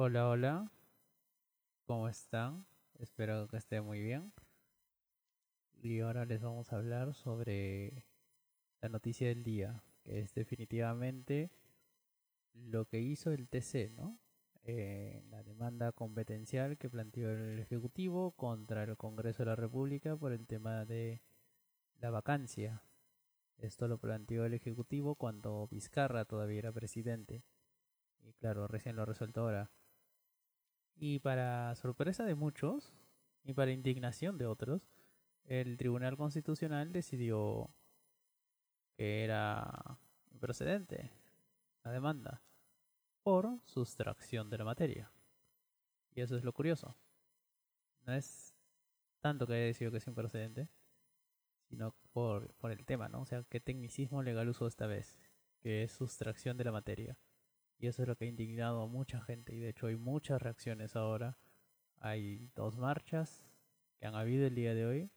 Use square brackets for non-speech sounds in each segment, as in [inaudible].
Hola, hola. ¿Cómo están? Espero que estén muy bien. Y ahora les vamos a hablar sobre la noticia del día, que es definitivamente lo que hizo el TC, ¿no? Eh, la demanda competencial que planteó el Ejecutivo contra el Congreso de la República por el tema de la vacancia. Esto lo planteó el Ejecutivo cuando Vizcarra todavía era presidente. Y claro, recién lo resuelto ahora. Y para sorpresa de muchos, y para indignación de otros, el Tribunal Constitucional decidió que era improcedente la demanda por sustracción de la materia. Y eso es lo curioso. No es tanto que haya decidido que es improcedente, sino por, por el tema, ¿no? O sea, qué tecnicismo legal usó esta vez, que es sustracción de la materia. Y eso es lo que ha indignado a mucha gente. Y de hecho hay muchas reacciones ahora. Hay dos marchas que han habido el día de hoy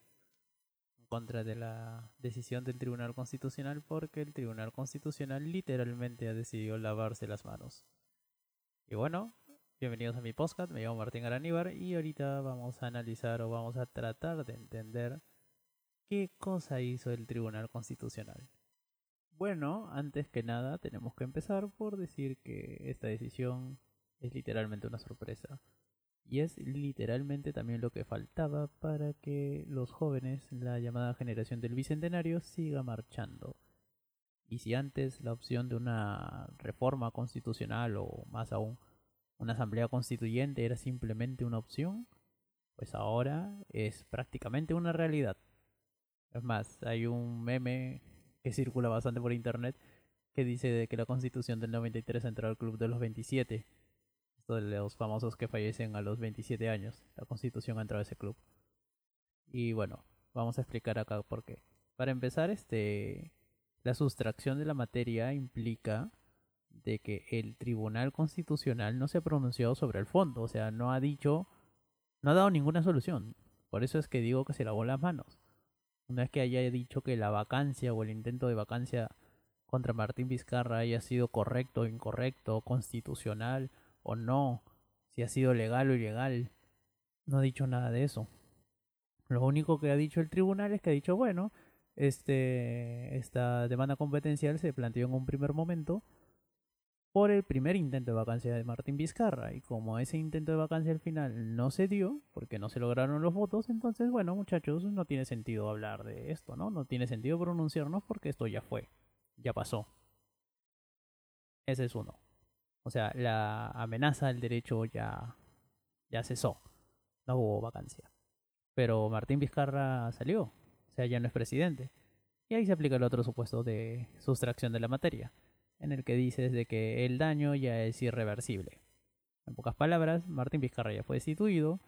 en contra de la decisión del Tribunal Constitucional porque el Tribunal Constitucional literalmente ha decidido lavarse las manos. Y bueno, bienvenidos a mi podcast. Me llamo Martín Araníbar y ahorita vamos a analizar o vamos a tratar de entender qué cosa hizo el Tribunal Constitucional. Bueno, antes que nada tenemos que empezar por decir que esta decisión es literalmente una sorpresa. Y es literalmente también lo que faltaba para que los jóvenes, la llamada generación del Bicentenario, siga marchando. Y si antes la opción de una reforma constitucional o más aún una asamblea constituyente era simplemente una opción, pues ahora es prácticamente una realidad. Es más, hay un meme que circula bastante por internet, que dice que la constitución del 93 entró al club de los 27. Esto de los famosos que fallecen a los 27 años. La constitución ha entrado a ese club. Y bueno, vamos a explicar acá por qué. Para empezar, este la sustracción de la materia implica de que el Tribunal Constitucional no se ha pronunciado sobre el fondo, o sea, no ha dicho, no ha dado ninguna solución. Por eso es que digo que se lavó las manos. Una vez que haya dicho que la vacancia o el intento de vacancia contra Martín Vizcarra haya sido correcto o incorrecto, constitucional o no, si ha sido legal o ilegal, no ha dicho nada de eso. Lo único que ha dicho el tribunal es que ha dicho, bueno, este, esta demanda competencial se planteó en un primer momento por el primer intento de vacancia de Martín Vizcarra. Y como ese intento de vacancia al final no se dio, porque no se lograron los votos, entonces, bueno, muchachos, no tiene sentido hablar de esto, ¿no? No tiene sentido pronunciarnos porque esto ya fue, ya pasó. Ese es uno. O sea, la amenaza del derecho ya, ya cesó. No hubo vacancia. Pero Martín Vizcarra salió. O sea, ya no es presidente. Y ahí se aplica el otro supuesto de sustracción de la materia en el que dices de que el daño ya es irreversible. En pocas palabras, Martín Vizcarra ya fue destituido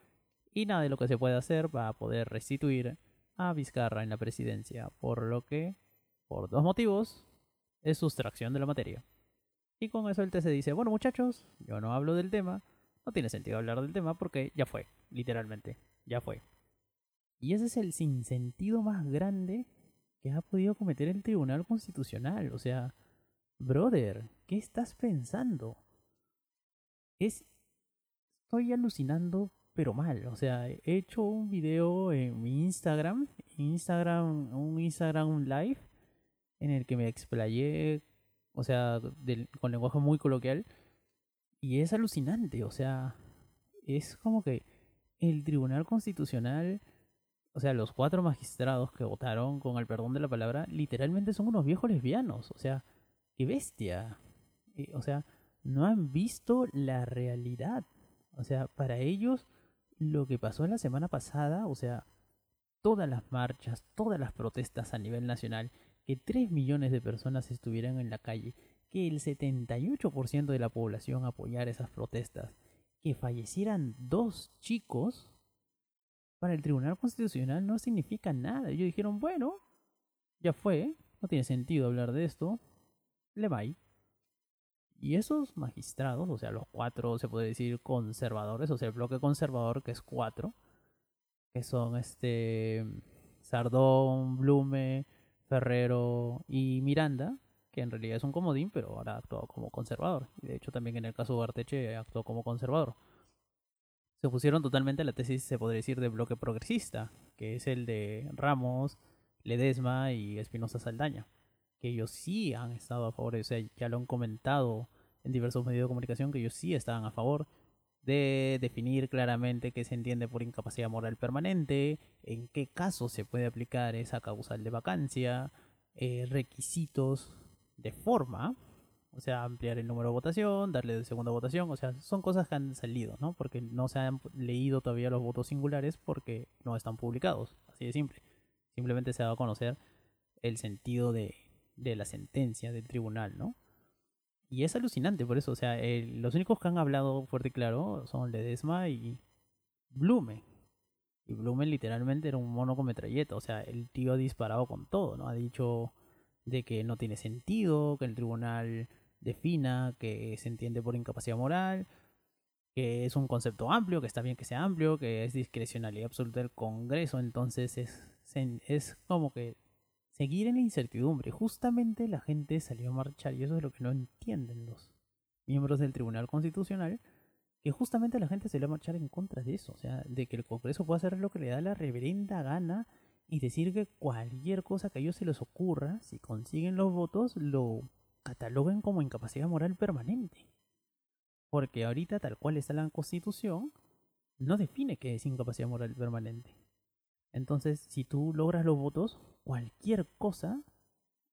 y nada de lo que se puede hacer va a poder restituir a Vizcarra en la presidencia, por lo que, por dos motivos, es sustracción de la materia. Y con eso el TC dice, bueno muchachos, yo no hablo del tema, no tiene sentido hablar del tema porque ya fue, literalmente, ya fue. Y ese es el sinsentido más grande que ha podido cometer el Tribunal Constitucional, o sea, Brother, ¿qué estás pensando? Es... Estoy alucinando, pero mal. O sea, he hecho un video en mi Instagram, Instagram, un Instagram live, en el que me explayé, o sea, con lenguaje muy coloquial. Y es alucinante, o sea, es como que el Tribunal Constitucional, o sea, los cuatro magistrados que votaron con el perdón de la palabra, literalmente son unos viejos lesbianos. O sea, bestia. o sea, no han visto la realidad. O sea, para ellos lo que pasó la semana pasada, o sea, todas las marchas, todas las protestas a nivel nacional, que 3 millones de personas estuvieran en la calle, que el 78% de la población apoyara esas protestas, que fallecieran dos chicos, para el Tribunal Constitucional no significa nada. Ellos dijeron, bueno, ya fue, no tiene sentido hablar de esto, Levay. Y esos magistrados, o sea, los cuatro, se puede decir, conservadores, o sea, el bloque conservador que es cuatro, que son este Sardón, Blume, Ferrero y Miranda, que en realidad es un comodín, pero ahora actúa como conservador. De hecho también en el caso de Arteche actuó como conservador. Se opusieron totalmente a la tesis, se podría decir, de bloque progresista, que es el de Ramos, Ledesma y Espinosa Saldaña. Que ellos sí han estado a favor, o sea, ya lo han comentado en diversos medios de comunicación, que ellos sí estaban a favor de definir claramente qué se entiende por incapacidad moral permanente, en qué caso se puede aplicar esa causal de vacancia, eh, requisitos de forma, o sea, ampliar el número de votación, darle de segunda votación, o sea, son cosas que han salido, ¿no? Porque no se han leído todavía los votos singulares porque no están publicados, así de simple. Simplemente se ha dado a conocer el sentido de, de la sentencia del tribunal, ¿no? Y es alucinante por eso, o sea, los únicos que han hablado fuerte y claro son Ledesma y Blume. Y Blume literalmente era un mono con metralleta, o sea, el tío ha disparado con todo, ¿no? Ha dicho de que no tiene sentido, que el tribunal defina que se entiende por incapacidad moral, que es un concepto amplio, que está bien que sea amplio, que es discrecionalidad absoluta del Congreso, entonces es, es como que seguir en la incertidumbre. Justamente la gente salió a marchar y eso es lo que no entienden los miembros del Tribunal Constitucional, que justamente la gente salió a marchar en contra de eso, o sea, de que el Congreso pueda hacer lo que le da la reverenda gana y decir que cualquier cosa que a ellos se les ocurra, si consiguen los votos, lo cataloguen como incapacidad moral permanente. Porque ahorita, tal cual está la Constitución, no define qué es incapacidad moral permanente. Entonces, si tú logras los votos, cualquier cosa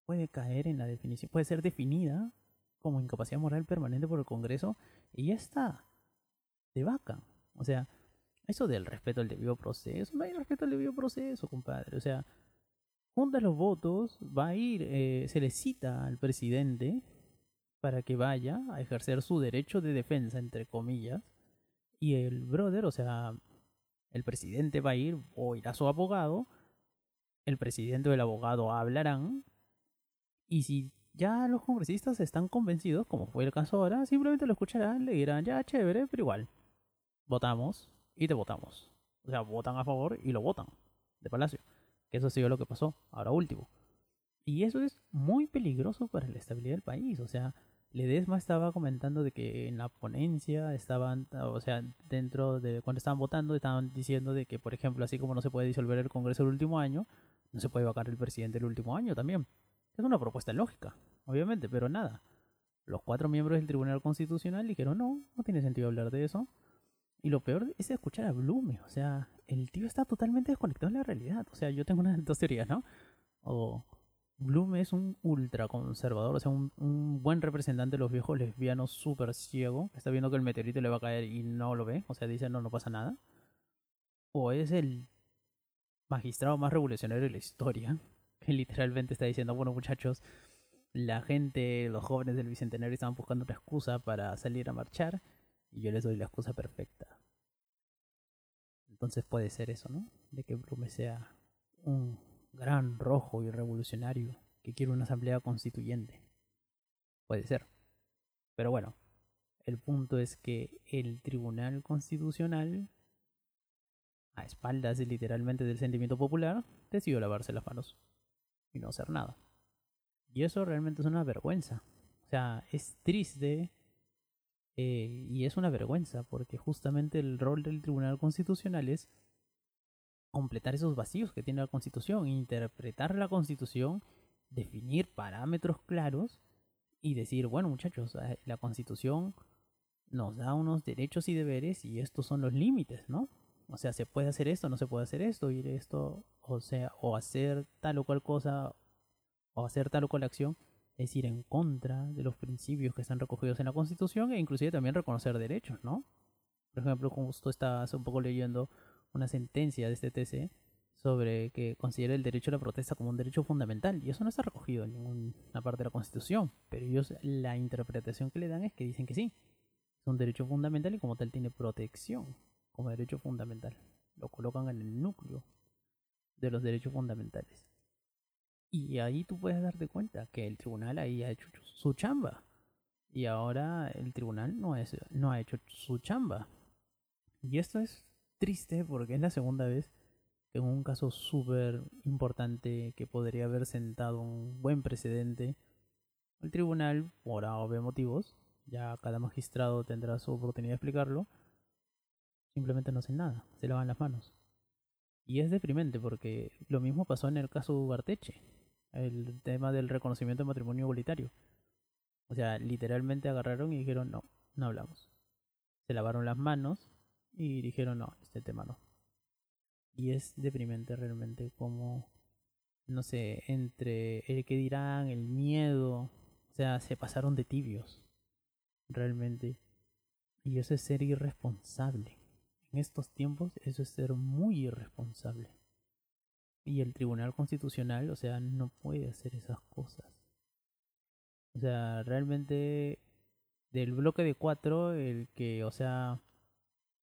puede caer en la definición, puede ser definida como incapacidad moral permanente por el Congreso y ya está. De vaca. O sea, eso del respeto al debido proceso, no hay respeto al debido proceso, compadre. O sea, junta los votos, va a ir, eh, se le cita al presidente para que vaya a ejercer su derecho de defensa, entre comillas, y el brother, o sea, el presidente va a ir o irá su abogado, el presidente o el abogado hablarán, y si ya los congresistas están convencidos, como fue el caso ahora, simplemente lo escucharán, le dirán, ya, chévere, pero igual, votamos y te votamos. O sea, votan a favor y lo votan de Palacio. Que eso ha sido lo que pasó ahora último. Y eso es muy peligroso para la estabilidad del país. O sea, Ledesma estaba comentando de que en la ponencia estaban, o sea, dentro de cuando estaban votando, estaban diciendo de que, por ejemplo, así como no se puede disolver el Congreso el último año, no se puede vacar el presidente el último año también. Es una propuesta lógica, obviamente, pero nada. Los cuatro miembros del Tribunal Constitucional dijeron, no, no tiene sentido hablar de eso. Y lo peor es escuchar a Blume. O sea, el tío está totalmente desconectado de la realidad. O sea, yo tengo unas [laughs] dos teorías, ¿no? O Blume es un ultraconservador, o sea, un, un, buen representante de los viejos lesbianos súper ciego. Está viendo que el meteorito le va a caer y no lo ve. O sea, dice, no, no pasa nada. O es el magistrado más revolucionario de la historia. [laughs] Que literalmente está diciendo, bueno muchachos, la gente, los jóvenes del Bicentenario estaban buscando una excusa para salir a marchar y yo les doy la excusa perfecta. Entonces puede ser eso, ¿no? De que Blume sea un gran rojo y revolucionario que quiere una asamblea constituyente. Puede ser. Pero bueno, el punto es que el Tribunal Constitucional, a espaldas literalmente del sentimiento popular, decidió lavarse las manos y no hacer nada. Y eso realmente es una vergüenza. O sea, es triste eh, y es una vergüenza porque justamente el rol del Tribunal Constitucional es completar esos vacíos que tiene la Constitución, interpretar la Constitución, definir parámetros claros y decir, bueno muchachos, eh, la Constitución nos da unos derechos y deberes y estos son los límites, ¿no? O sea, se puede hacer esto, no se puede hacer esto, ir esto, o sea, o hacer tal o cual cosa, o hacer tal o cual acción es ir en contra de los principios que están recogidos en la Constitución e inclusive también reconocer derechos, ¿no? Por ejemplo, justo hace un poco leyendo una sentencia de este TC sobre que considera el derecho a la protesta como un derecho fundamental y eso no está recogido en ninguna parte de la Constitución, pero ellos la interpretación que le dan es que dicen que sí, es un derecho fundamental y como tal tiene protección como derecho fundamental. Lo colocan en el núcleo de los derechos fundamentales. Y ahí tú puedes darte cuenta que el tribunal ahí ha hecho su chamba. Y ahora el tribunal no, es, no ha hecho su chamba. Y esto es triste porque es la segunda vez en un caso súper importante que podría haber sentado un buen precedente, El tribunal, por obvios motivos, ya cada magistrado tendrá su oportunidad de explicarlo, simplemente no hacen nada, se lavan las manos. Y es deprimente porque lo mismo pasó en el caso de Ugarteche, el tema del reconocimiento de matrimonio igualitario. O sea, literalmente agarraron y dijeron, no, no hablamos. Se lavaron las manos y dijeron, no, este tema no. Y es deprimente realmente como, no sé, entre el que dirán, el miedo, o sea, se pasaron de tibios, realmente. Y eso es ser irresponsable. En estos tiempos eso es ser muy irresponsable. Y el Tribunal Constitucional, o sea, no puede hacer esas cosas. O sea, realmente del bloque de cuatro, el que, o sea,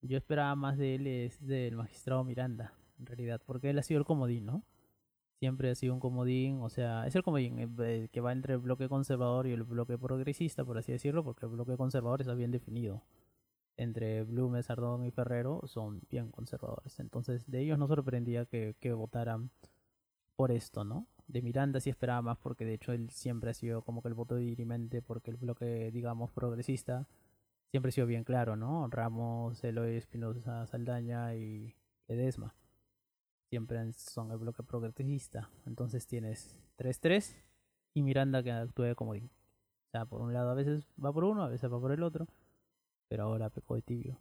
yo esperaba más de él es del magistrado Miranda, en realidad, porque él ha sido el comodín, ¿no? Siempre ha sido un comodín, o sea, es el comodín eh, que va entre el bloque conservador y el bloque progresista, por así decirlo, porque el bloque conservador está bien definido entre Blume, Sardón y Ferrero son bien conservadores. Entonces, de ellos no sorprendía que, votaran por esto, ¿no? De Miranda sí esperaba más porque de hecho él siempre ha sido como que el voto dirimente porque el bloque, digamos, progresista siempre ha sido bien claro, ¿no? Ramos, Eloy Espinosa Saldaña y Ledesma. Siempre son el bloque progresista. Entonces tienes 3-3 y Miranda que actúe como O sea, por un lado a veces va por uno, a veces va por el otro pero ahora pecó de tibio.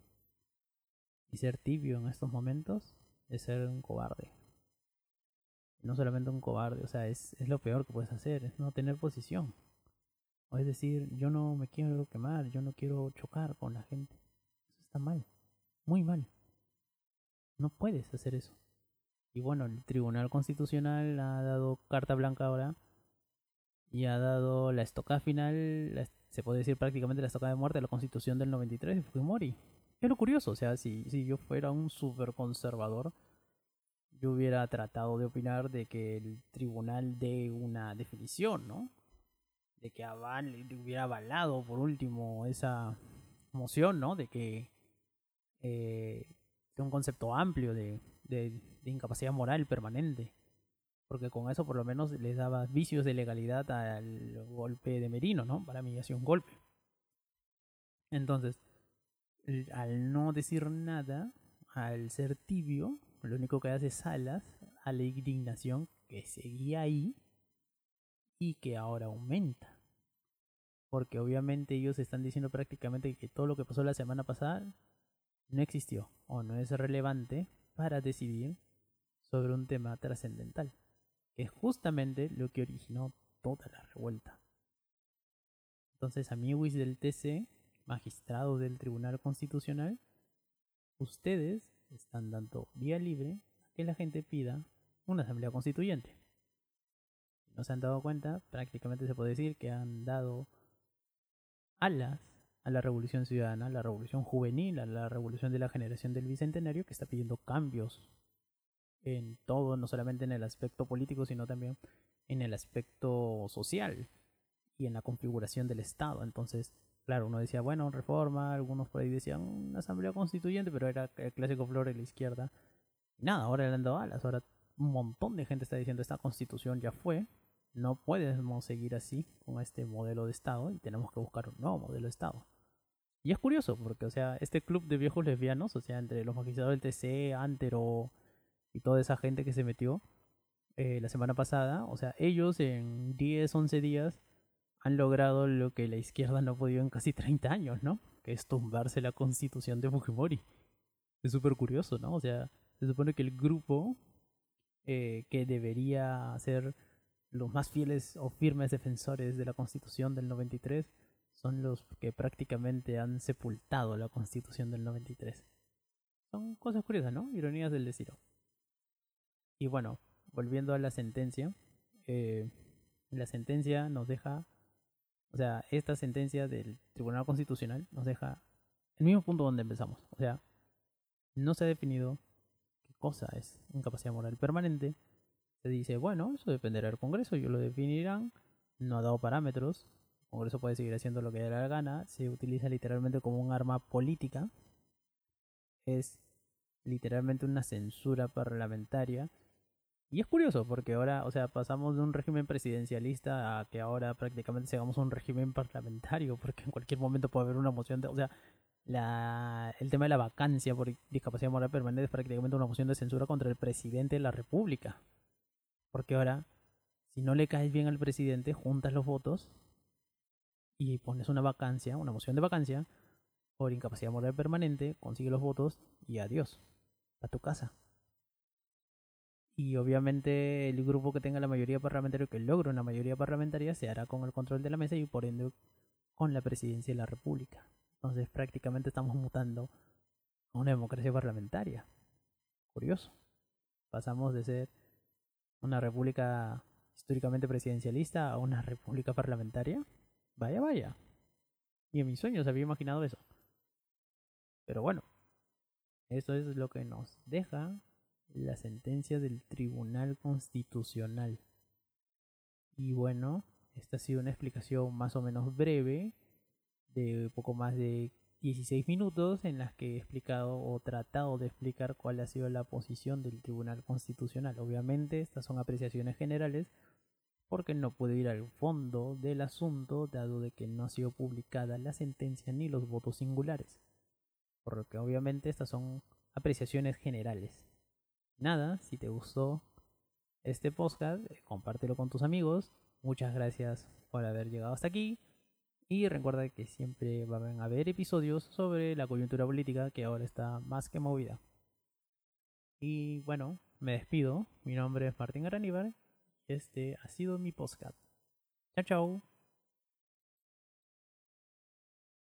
Y ser tibio en estos momentos es ser un cobarde. no solamente un cobarde, o sea, es, es lo peor que puedes hacer, es no tener posición. O es decir, yo no me quiero quemar, yo no quiero chocar con la gente. Eso está mal, muy mal. No puedes hacer eso. Y bueno, el Tribunal Constitucional ha dado carta blanca ahora y ha dado la estocada final, la, se puede decir prácticamente la estocada de muerte de la constitución del 93 de Fujimori. Es lo curioso, o sea, si, si yo fuera un super conservador, yo hubiera tratado de opinar de que el tribunal dé una definición, ¿no? De que aval, hubiera avalado por último esa moción, ¿no? De que eh, un concepto amplio de, de incapacidad moral permanente porque con eso por lo menos les daba vicios de legalidad al golpe de Merino, ¿no? Para mí ha sido un golpe. Entonces, al no decir nada, al ser tibio, lo único que hace es alas a la indignación que seguía ahí y que ahora aumenta. Porque obviamente ellos están diciendo prácticamente que todo lo que pasó la semana pasada no existió o no es relevante para decidir sobre un tema trascendental que es justamente lo que originó toda la revuelta. Entonces, amigos del TC, magistrados del Tribunal Constitucional, ustedes están dando vía libre a que la gente pida una asamblea constituyente. No se han dado cuenta, prácticamente se puede decir que han dado alas a la revolución ciudadana, a la revolución juvenil, a la revolución de la generación del bicentenario que está pidiendo cambios en todo, no solamente en el aspecto político, sino también en el aspecto social y en la configuración del Estado. Entonces, claro, uno decía, bueno, reforma, algunos por ahí decían una asamblea constituyente, pero era el clásico flor de la izquierda. nada, ahora le han dado alas, ahora un montón de gente está diciendo esta constitución ya fue, no podemos seguir así con este modelo de Estado y tenemos que buscar un nuevo modelo de Estado. Y es curioso, porque, o sea, este club de viejos lesbianos, o sea, entre los magistrados del TC, Antero, y toda esa gente que se metió eh, la semana pasada, o sea, ellos en 10, 11 días han logrado lo que la izquierda no ha podido en casi 30 años, ¿no? Que es tumbarse la constitución de Fujimori. Es súper curioso, ¿no? O sea, se supone que el grupo eh, que debería ser los más fieles o firmes defensores de la constitución del 93 son los que prácticamente han sepultado la constitución del 93. Son cosas curiosas, ¿no? Ironías del destino. Y bueno, volviendo a la sentencia, eh, la sentencia nos deja, o sea, esta sentencia del Tribunal Constitucional nos deja el mismo punto donde empezamos. O sea, no se ha definido qué cosa es incapacidad moral permanente. Se dice, bueno, eso dependerá del Congreso, ellos lo definirán. No ha dado parámetros. El Congreso puede seguir haciendo lo que dé la gana. Se utiliza literalmente como un arma política. Es literalmente una censura parlamentaria Y es curioso porque ahora, o sea, pasamos de un régimen presidencialista a que ahora prácticamente seamos un régimen parlamentario, porque en cualquier momento puede haber una moción de, o sea, la, el tema de la vacancia por discapacidad moral permanente es prácticamente una moción de censura contra el presidente de la República. Porque ahora, si no le caes bien al presidente, juntas los votos y pones una vacancia, una moción de vacancia por incapacidad moral permanente, consigue los votos y adiós, a tu casa. Y obviamente el grupo que tenga la mayoría parlamentaria, que logre una mayoría parlamentaria, se hará con el control de la mesa y por ende con la presidencia de la República. Entonces prácticamente estamos mutando a una democracia parlamentaria. Curioso. Pasamos de ser una república históricamente presidencialista a una república parlamentaria. Vaya, vaya. Y en mis sueños había imaginado eso. Pero bueno, eso es lo que nos deja la sentencia del Tribunal Constitucional. Y bueno, esta ha sido una explicación más o menos breve de poco más de 16 minutos en las que he explicado o tratado de explicar cuál ha sido la posición del Tribunal Constitucional. Obviamente estas son apreciaciones generales porque no puedo ir al fondo del asunto dado de que no ha sido publicada la sentencia ni los votos singulares. Por lo que obviamente estas son apreciaciones generales. Nada, si te gustó este podcast, compártelo con tus amigos. Muchas gracias por haber llegado hasta aquí. Y recuerda que siempre van a haber episodios sobre la coyuntura política que ahora está más que movida. Y bueno, me despido. Mi nombre es Martín Araníbar. Este ha sido mi podcast. Chao, chao.